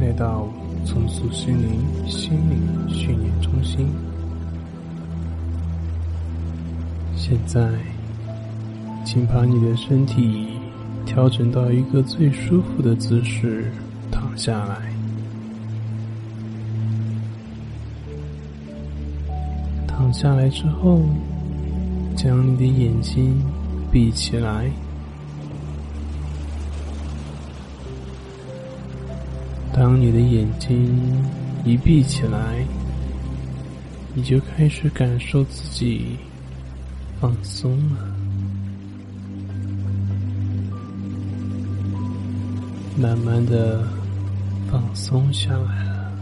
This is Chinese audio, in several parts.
来到重塑心灵心理训练中心。现在，请把你的身体调整到一个最舒服的姿势，躺下来。躺下来之后，将你的眼睛闭起来。当你的眼睛一闭起来，你就开始感受自己放松了，慢慢的放松下来了。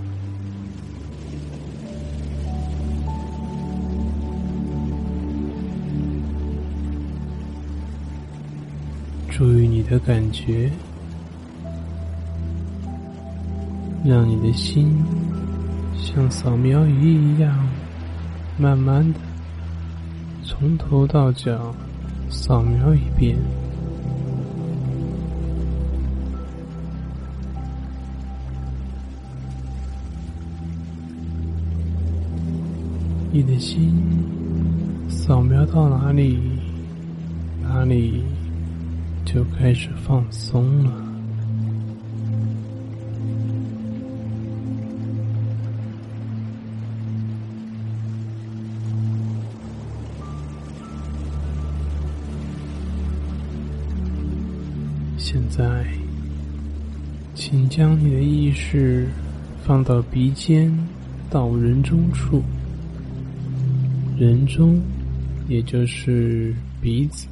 注意你的感觉。让你的心像扫描仪一样，慢慢的从头到脚扫描一遍。你的心扫描到哪里，哪里就开始放松了。在，请将你的意识放到鼻尖到人中处，人中也就是鼻子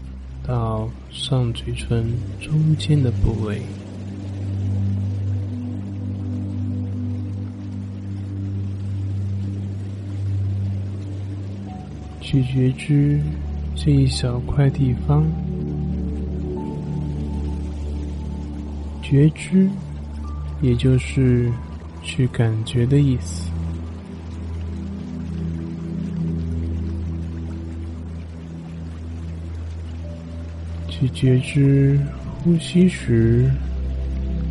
到上嘴唇中间的部位，去觉知这一小块地方。觉知，也就是去感觉的意思。去觉知呼吸时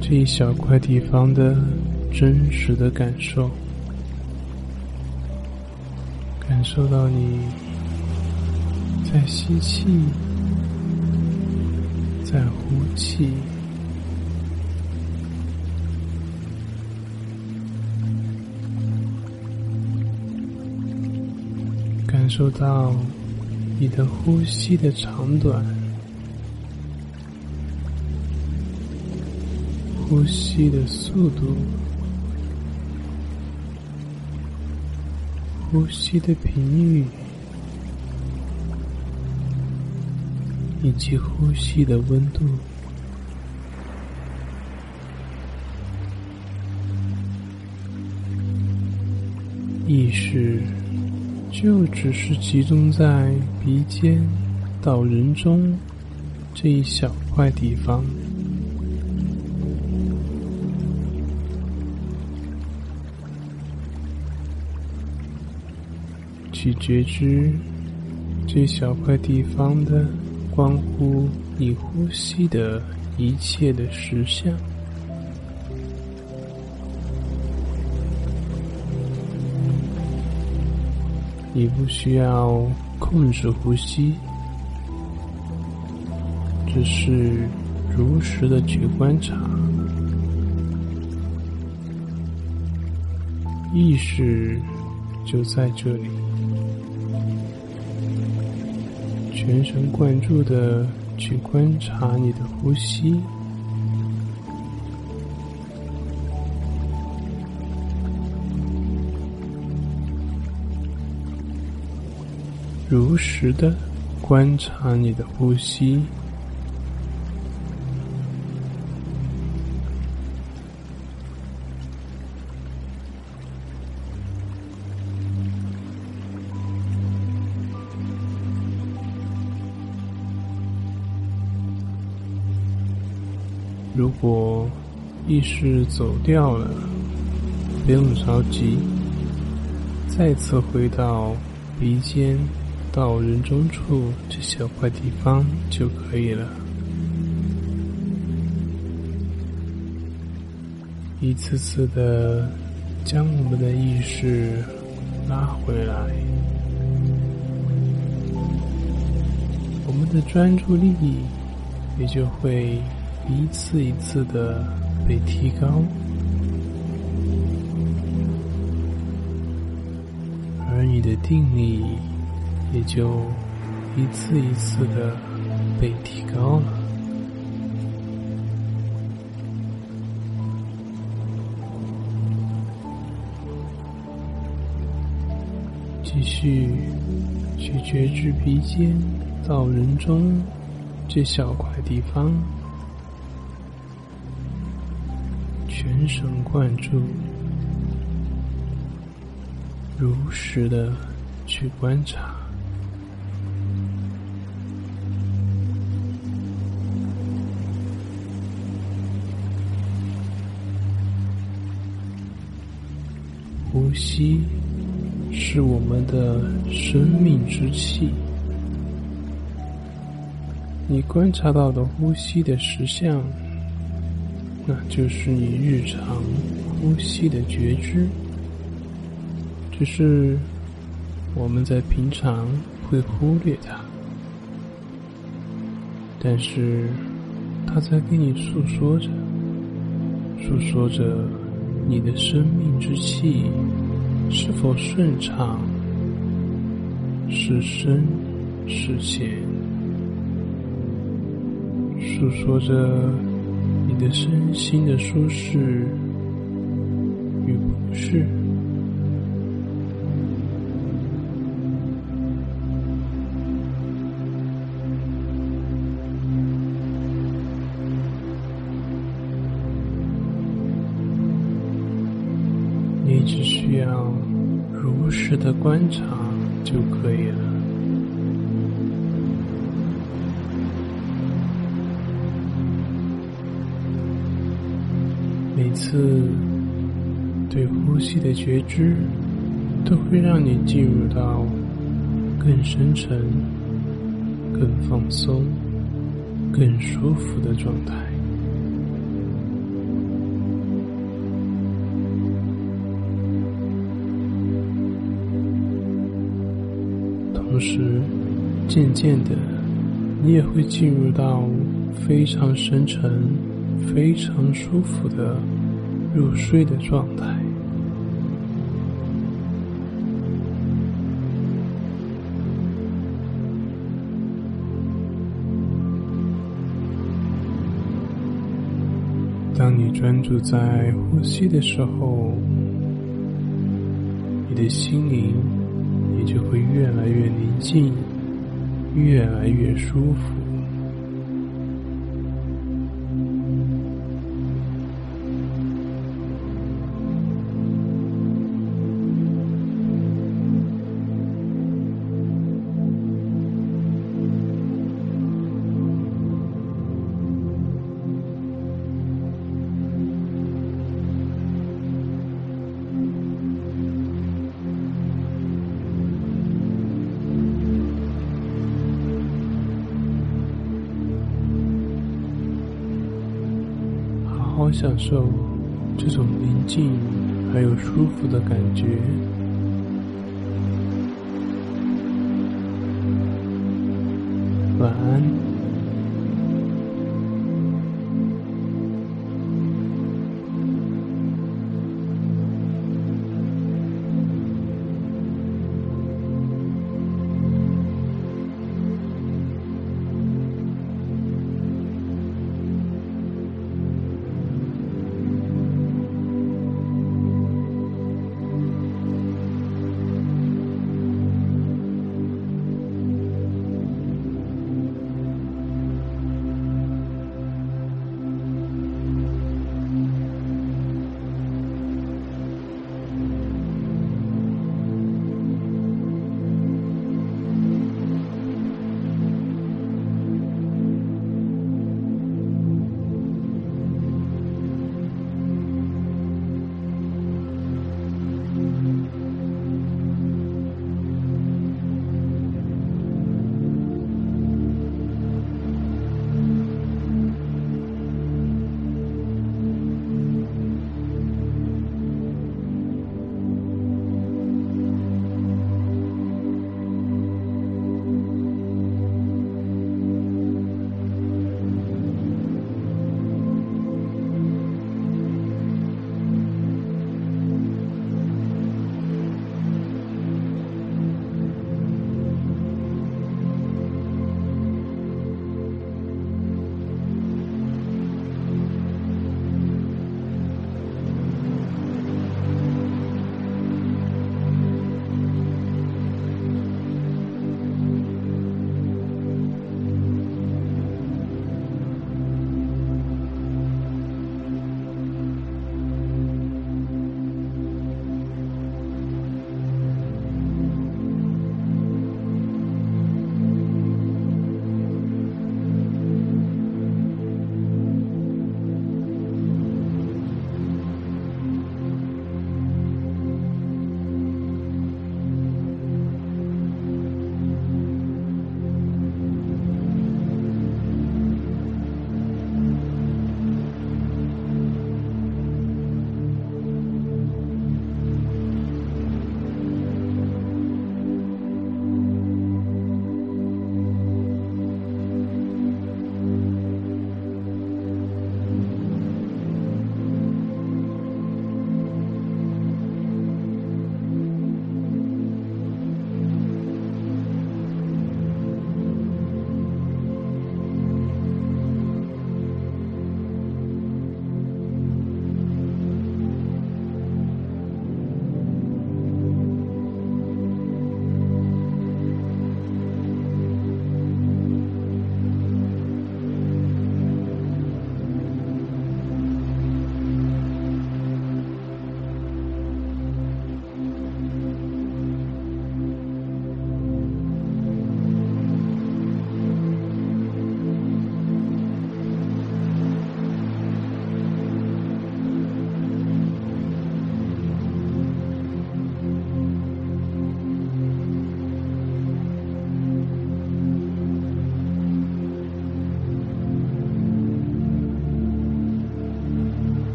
这一小块地方的真实的感受，感受到你在吸气，在呼气。感受到你的呼吸的长短，呼吸的速度，呼吸的频率，以及呼吸的温度，意识。就只是集中在鼻尖到人中这一小块地方，去觉知这小块地方的关乎你呼吸的一切的实相。你不需要控制呼吸，只是如实的去观察，意识就在这里，全神贯注的去观察你的呼吸。如实的观察你的呼吸。如果意识走掉了，不用着急，再次回到鼻尖。到人中处这小块地方就可以了。一次次的将我们的意识拉回来，我们的专注力也就会一次一次的被提高，而你的定力也就一次一次的被提高了。继续去觉知鼻尖到人中这小块地方，全神贯注，如实的去观察，呼吸。是我们的生命之气。你观察到的呼吸的实相，那就是你日常呼吸的觉知。只是我们在平常会忽略它，但是它在跟你诉说着，诉说着你的生命之气。是否顺畅？是深是浅？诉说着你的身心的舒适与不适。如实的观察就可以了。每次对呼吸的觉知，都会让你进入到更深沉、更放松、更舒服的状态。同时，渐渐的，你也会进入到非常深沉、非常舒服的入睡的状态。当你专注在呼吸的时候，你的心灵。就会越来越宁静，越来越舒服。我享受这种宁静还有舒服的感觉。晚安。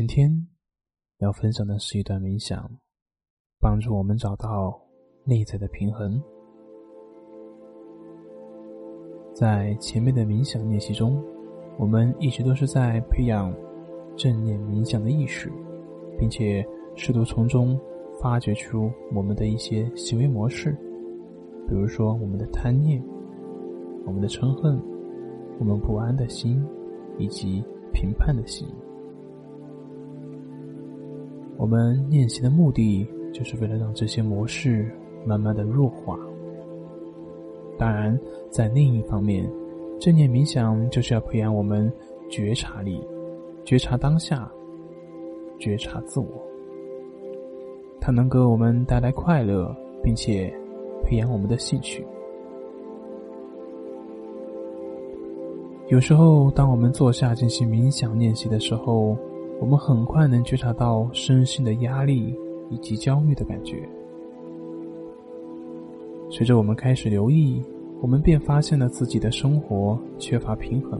今天要分享的是一段冥想，帮助我们找到内在的平衡。在前面的冥想练习中，我们一直都是在培养正念冥想的意识，并且试图从中发掘出我们的一些行为模式，比如说我们的贪念、我们的嗔恨、我们不安的心以及评判的心。我们练习的目的，就是为了让这些模式慢慢的弱化。当然，在另一方面，正念冥想就是要培养我们觉察力，觉察当下，觉察自我。它能给我们带来快乐，并且培养我们的兴趣。有时候，当我们坐下进行冥想练习的时候，我们很快能觉察到身心的压力以及焦虑的感觉。随着我们开始留意，我们便发现了自己的生活缺乏平衡，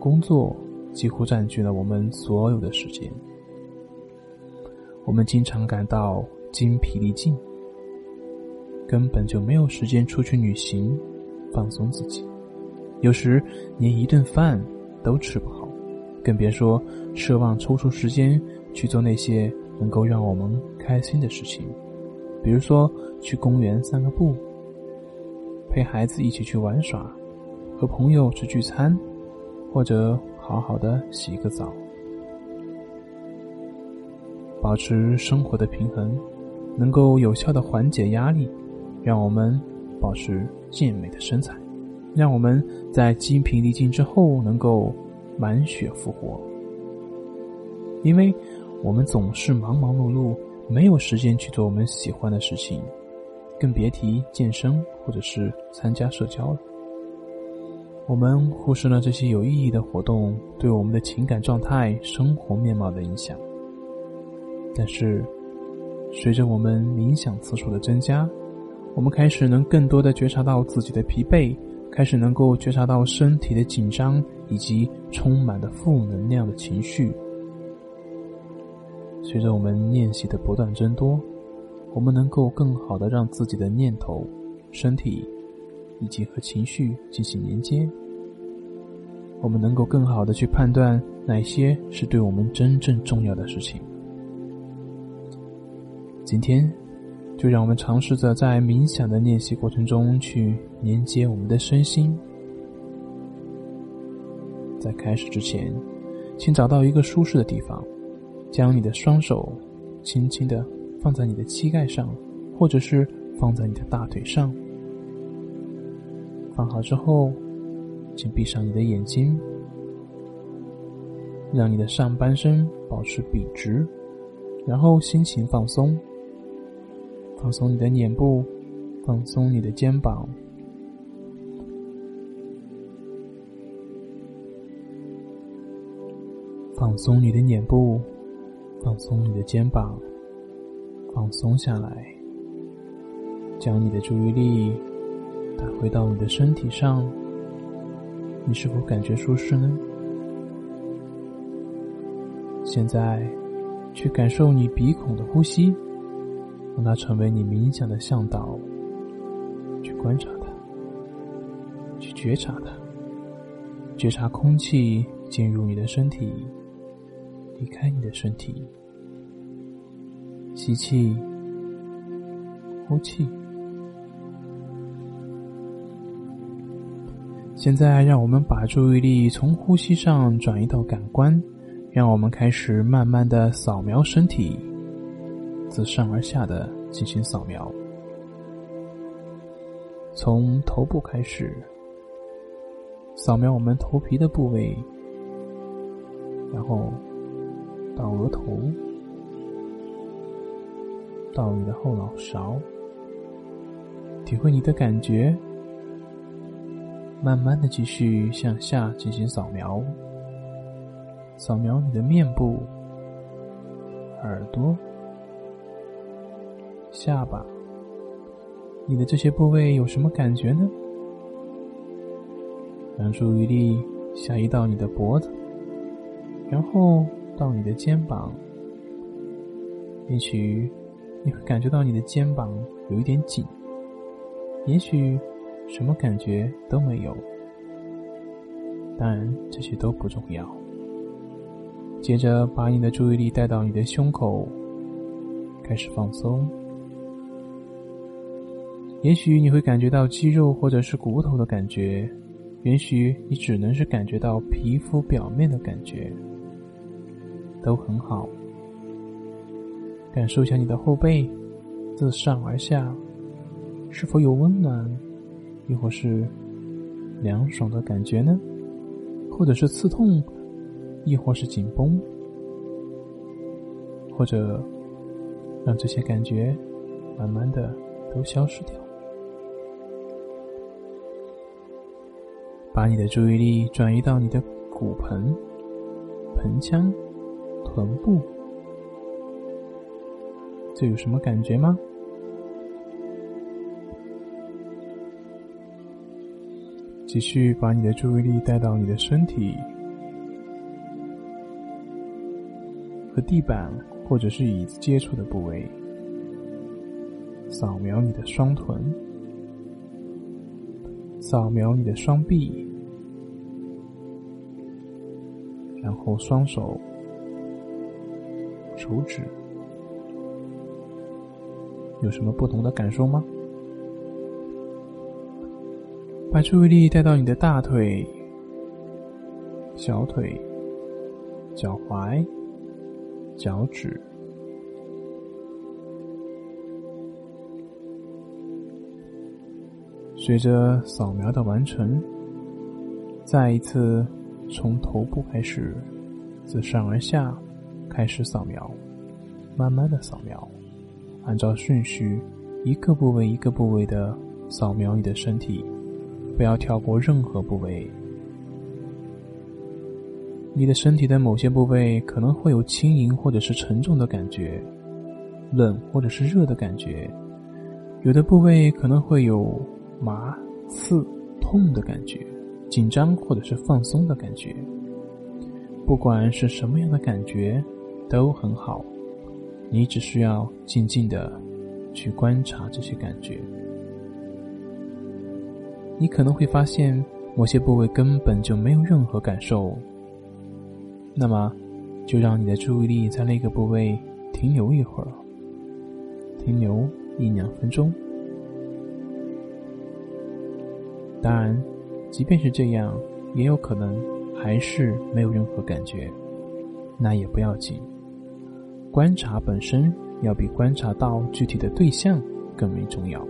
工作几乎占据了我们所有的时间。我们经常感到精疲力尽，根本就没有时间出去旅行、放松自己，有时连一顿饭都吃不好。更别说奢望抽出时间去做那些能够让我们开心的事情，比如说去公园散个步，陪孩子一起去玩耍，和朋友去聚餐，或者好好的洗个澡。保持生活的平衡，能够有效的缓解压力，让我们保持健美的身材，让我们在精疲力尽之后能够。满血复活，因为我们总是忙忙碌碌，没有时间去做我们喜欢的事情，更别提健身或者是参加社交了。我们忽视了这些有意义的活动对我们的情感状态、生活面貌的影响。但是，随着我们冥想次数的增加，我们开始能更多的觉察到自己的疲惫。开始能够觉察到身体的紧张以及充满的负能量的情绪。随着我们练习的不断增多，我们能够更好的让自己的念头、身体以及和情绪进行连接。我们能够更好的去判断哪些是对我们真正重要的事情。今天。就让我们尝试着在冥想的练习过程中去连接我们的身心。在开始之前，请找到一个舒适的地方，将你的双手轻轻的放在你的膝盖上，或者是放在你的大腿上。放好之后，请闭上你的眼睛，让你的上半身保持笔直，然后心情放松。放松你的脸部，放松你的肩膀，放松你的脸部，放松你的肩膀，放松下来。将你的注意力带回到你的身体上，你是否感觉舒适呢？现在，去感受你鼻孔的呼吸。让它成为你冥想的向导，去观察它，去觉察它，觉察空气进入你的身体，离开你的身体，吸气，呼气。现在，让我们把注意力从呼吸上转移到感官，让我们开始慢慢的扫描身体。自上而下的进行扫描，从头部开始，扫描我们头皮的部位，然后到额头，到你的后脑勺，体会你的感觉，慢慢的继续向下进行扫描，扫描你的面部、耳朵。下巴，你的这些部位有什么感觉呢？让注意力下移到你的脖子，然后到你的肩膀，也许你会感觉到你的肩膀有一点紧，也许什么感觉都没有。但，这些都不重要。接着，把你的注意力带到你的胸口，开始放松。也许你会感觉到肌肉或者是骨头的感觉，也许你只能是感觉到皮肤表面的感觉，都很好。感受一下你的后背，自上而下，是否有温暖，亦或是凉爽的感觉呢？或者是刺痛，亦或是紧绷，或者让这些感觉慢慢的都消失掉。把你的注意力转移到你的骨盆、盆腔、臀部，这有什么感觉吗？继续把你的注意力带到你的身体和地板或者是椅子接触的部位，扫描你的双臀，扫描你的双臂，然后双手、手指，有什么不同的感受吗？把注意力带到你的大腿、小腿、脚踝、脚趾，随着扫描的完成，再一次从头部开始，自上而下开始扫描，慢慢的扫描，按照顺序，一个部位一个部位的扫描你的身体。不要跳过任何部位。你的身体的某些部位可能会有轻盈或者是沉重的感觉，冷或者是热的感觉，有的部位可能会有麻、刺、痛的感觉，紧张或者是放松的感觉。不管是什么样的感觉，都很好。你只需要静静的去观察这些感觉。你可能会发现某些部位根本就没有任何感受，那么就让你的注意力在那个部位停留一会儿，停留一两分钟。当然，即便是这样，也有可能还是没有任何感觉，那也不要紧。观察本身要比观察到具体的对象更为重要。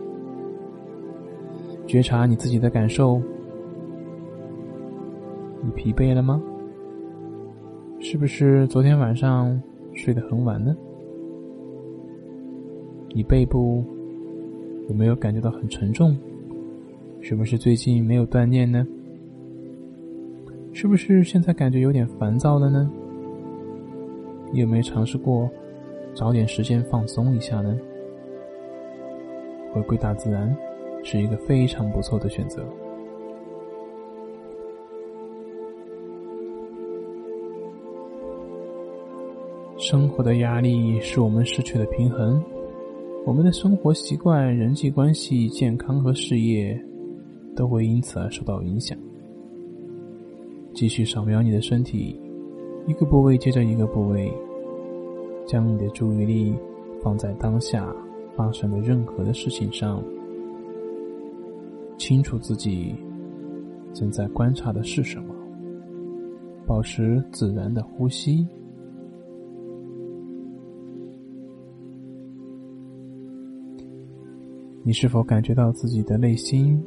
觉察你自己的感受，你疲惫了吗？是不是昨天晚上睡得很晚呢？你背部有没有感觉到很沉重？是不是最近没有锻炼呢？是不是现在感觉有点烦躁了呢？有没有尝试过找点时间放松一下呢？回归大自然。是一个非常不错的选择。生活的压力使我们失去了平衡，我们的生活习惯、人际关系、健康和事业都会因此而受到影响。继续扫描你的身体，一个部位接着一个部位，将你的注意力放在当下发生的任何的事情上。清楚自己正在观察的是什么，保持自然的呼吸。你是否感觉到自己的内心、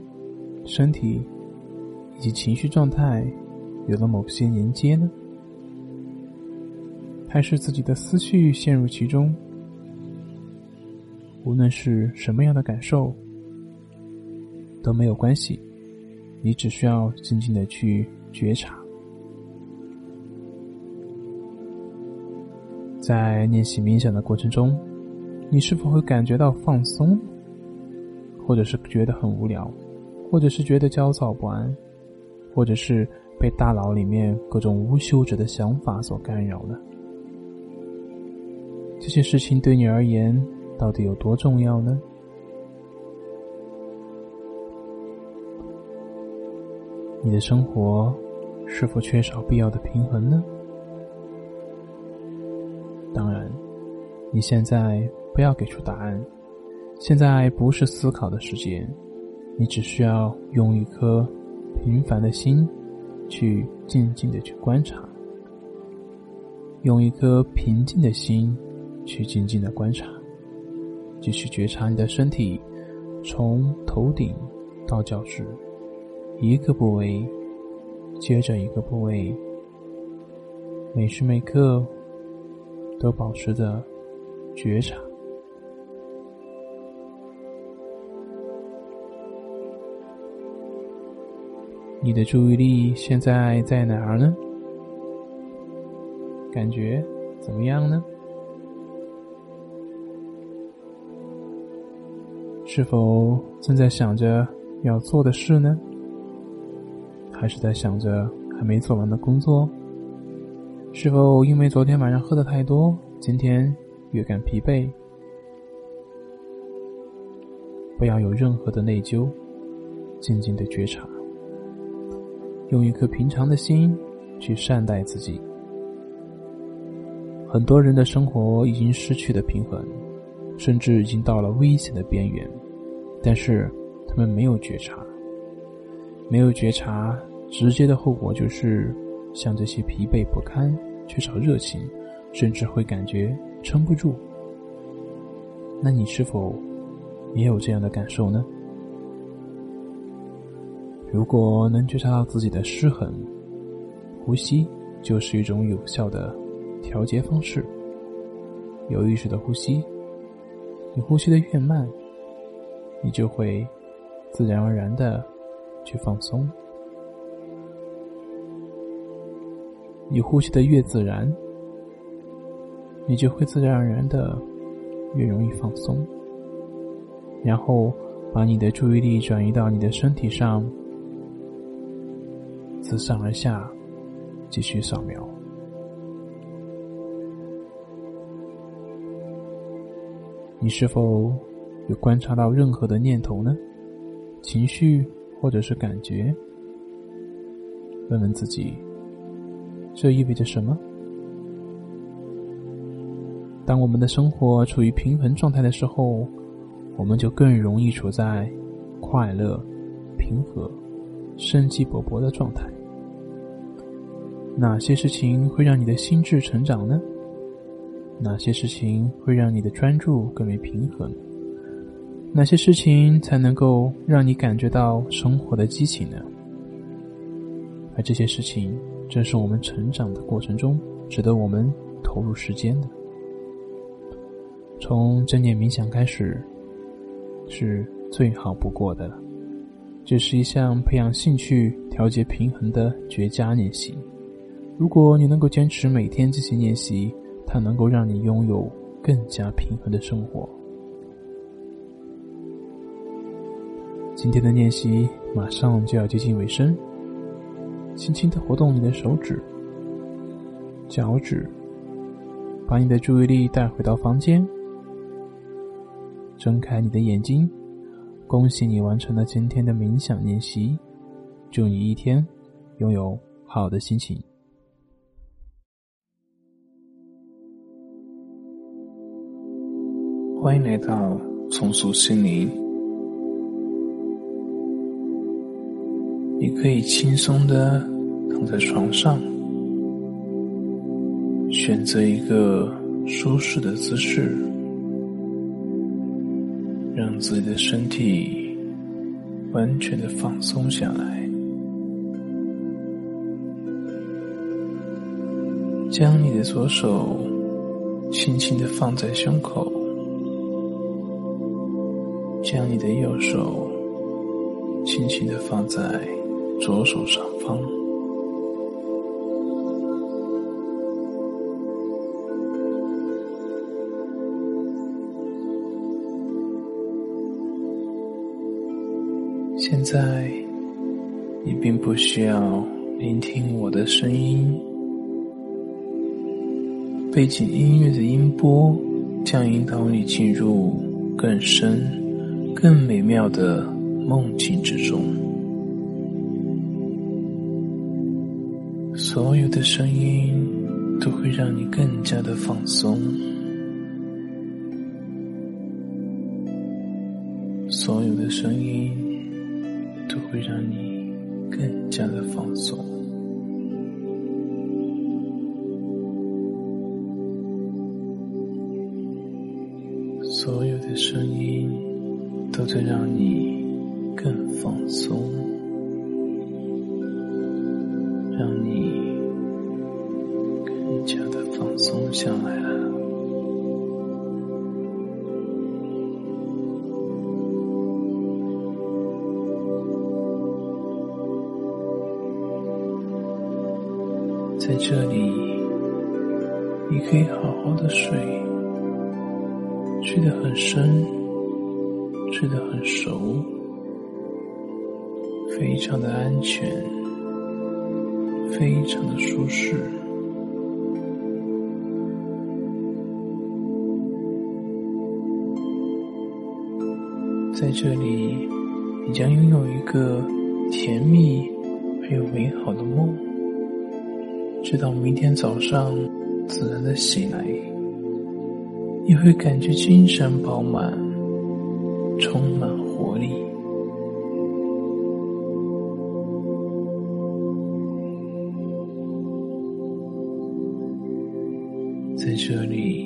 身体以及情绪状态有了某些连接呢？还是自己的思绪陷入其中？无论是什么样的感受。都没有关系，你只需要静静的去觉察。在练习冥想的过程中，你是否会感觉到放松，或者是觉得很无聊，或者是觉得焦躁不安，或者是被大脑里面各种无休止的想法所干扰了？这些事情对你而言到底有多重要呢？你的生活是否缺少必要的平衡呢？当然，你现在不要给出答案。现在不是思考的时间，你只需要用一颗平凡的心，去静静的去观察，用一颗平静的心，去静静的观察，继续觉察你的身体，从头顶到脚趾，一个部位接着一个部位，每时每刻都保持着觉察。你的注意力现在在哪儿呢？感觉怎么样呢？是否正在想着要做的事呢？还是在想着还没做完的工作？是否因为昨天晚上喝的太多，今天略感疲惫？不要有任何的内疚，静静的觉察。用一颗平常的心去善待自己。很多人的生活已经失去了平衡，甚至已经到了危险的边缘，但是他们没有觉察。没有觉察，直接的后果就是像这些疲惫不堪、缺少热情，甚至会感觉撑不住。那你是否也有这样的感受呢？如果能觉察到自己的失衡，呼吸就是一种有效的调节方式。有意识的呼吸，你呼吸的越慢，你就会自然而然的去放松；你呼吸的越自然，你就会自然而然的越容易放松。然后把你的注意力转移到你的身体上。自上而下，继续扫描。你是否有观察到任何的念头呢？情绪或者是感觉？问问自己，这意味着什么？当我们的生活处于平衡状态的时候，我们就更容易处在快乐、平和、生机勃勃的状态。哪些事情会让你的心智成长呢？哪些事情会让你的专注更为平衡？哪些事情才能够让你感觉到生活的激情呢？而这些事情正是我们成长的过程中值得我们投入时间的。从正念冥想开始，是最好不过的了。这是一项培养兴趣、调节平衡的绝佳练习。如果你能够坚持每天进行练习，它能够让你拥有更加平衡的生活。今天的练习马上就要接近尾声，轻轻的活动你的手指、脚趾，把你的注意力带回到房间，睁开你的眼睛。恭喜你完成了今天的冥想练习，祝你一天拥有好的心情。欢迎来到重塑心灵。你可以轻松的躺在床上，选择一个舒适的姿势，让自己的身体完全的放松下来，将你的左手轻轻的放在胸口。将你的右手轻轻的放在左手上方，现在你并不需要聆听我的声音，背景音乐的音波将引导你进入更深、更美妙的梦境之中。所有的声音都会让你更加的放松，所有的声音都会让你更加的放松。松下来了。在这里，你可以好好的睡。睡得很深，睡得很熟，非常的安全，非常的舒适。在这里，你将拥有一个甜蜜而又美好的梦，直到明天早上自然的醒来。你会感觉精神饱满，充满活力。在这里，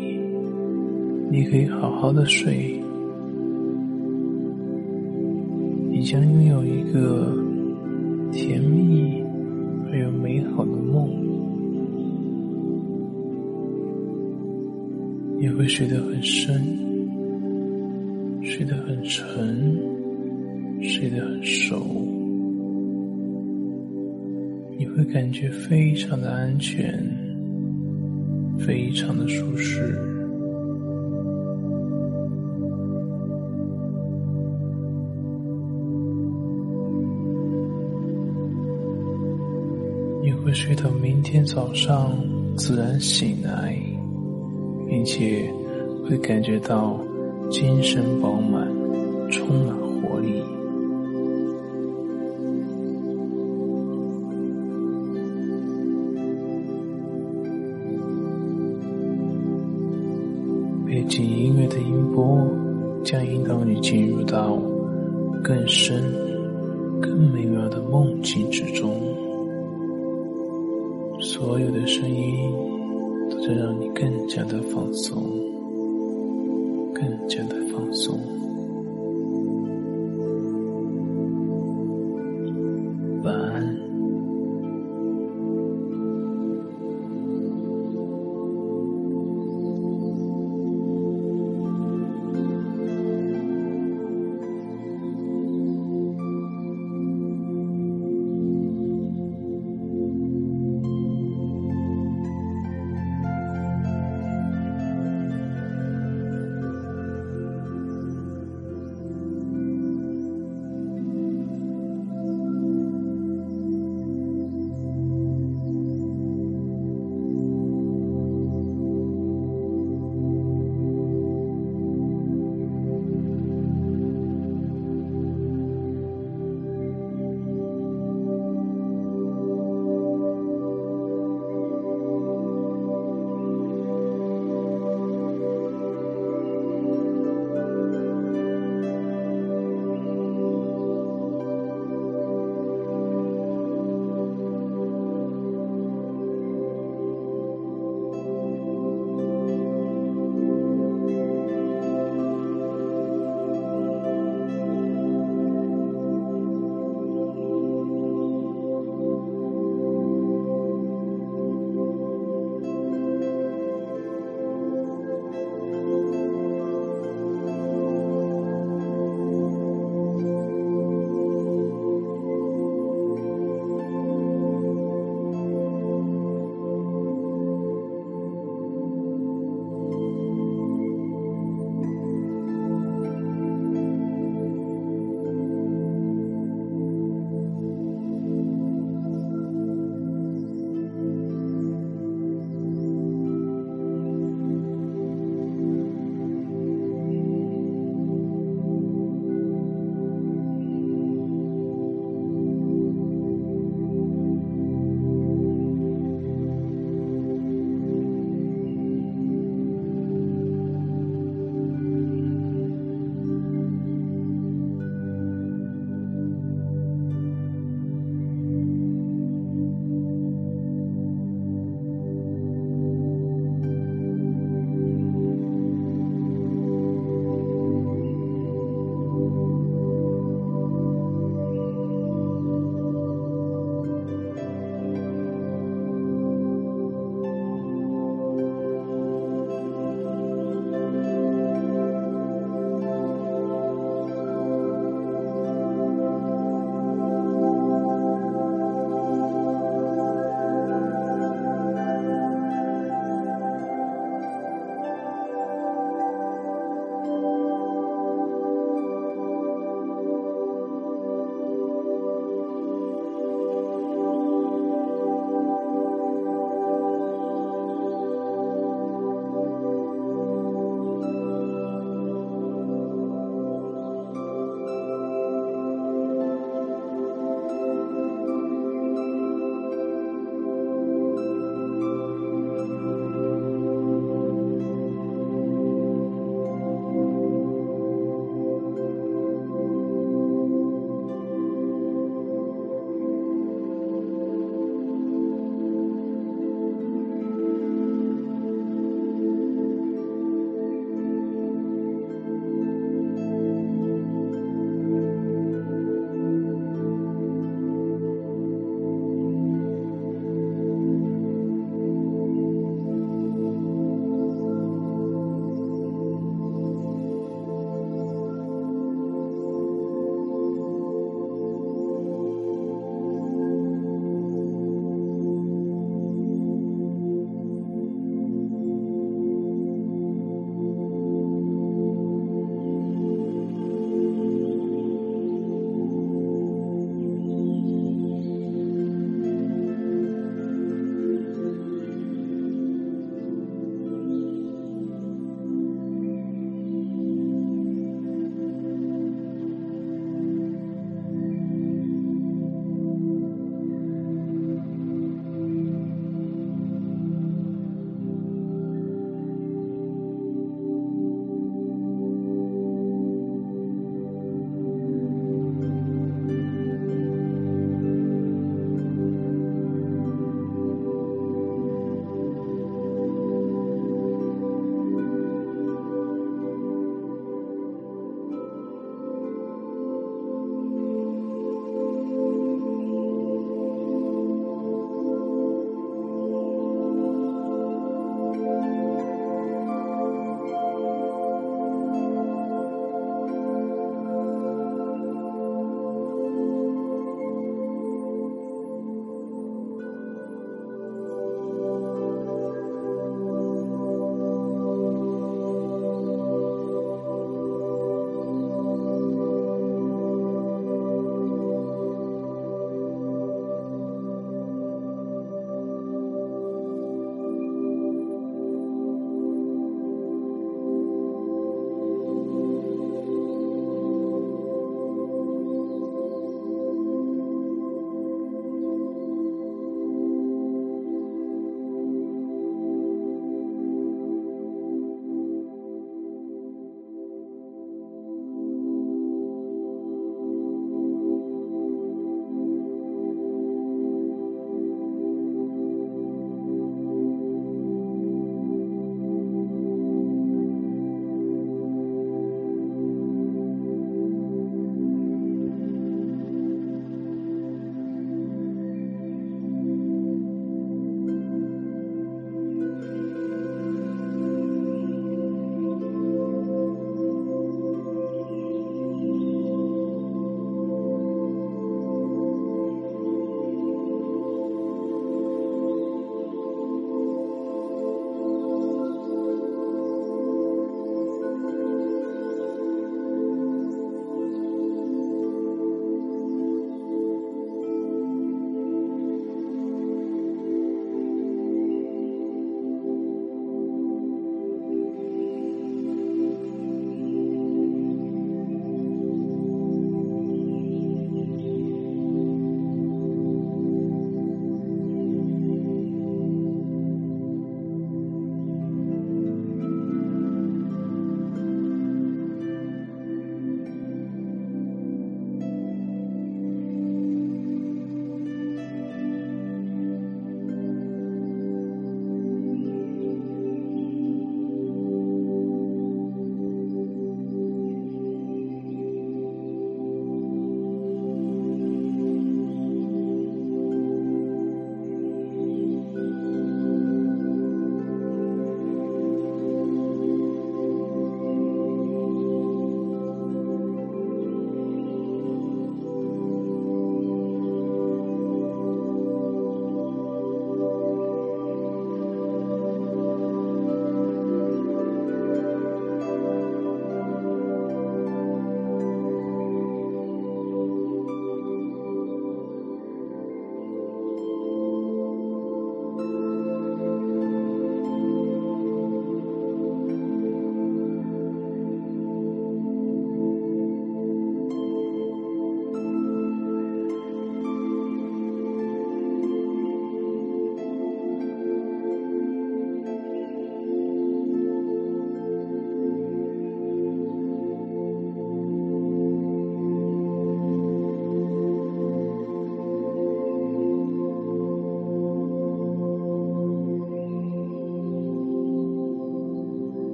你可以好好的睡，你将拥有一个甜蜜而又美好的梦。你会睡得很深，睡得很沉，睡得很熟。你会感觉非常的安全，非常的舒适。睡到明天早上自然醒来。并且会感觉到精神饱满，充满活力。背景音乐的音波将引导你进入到更深、这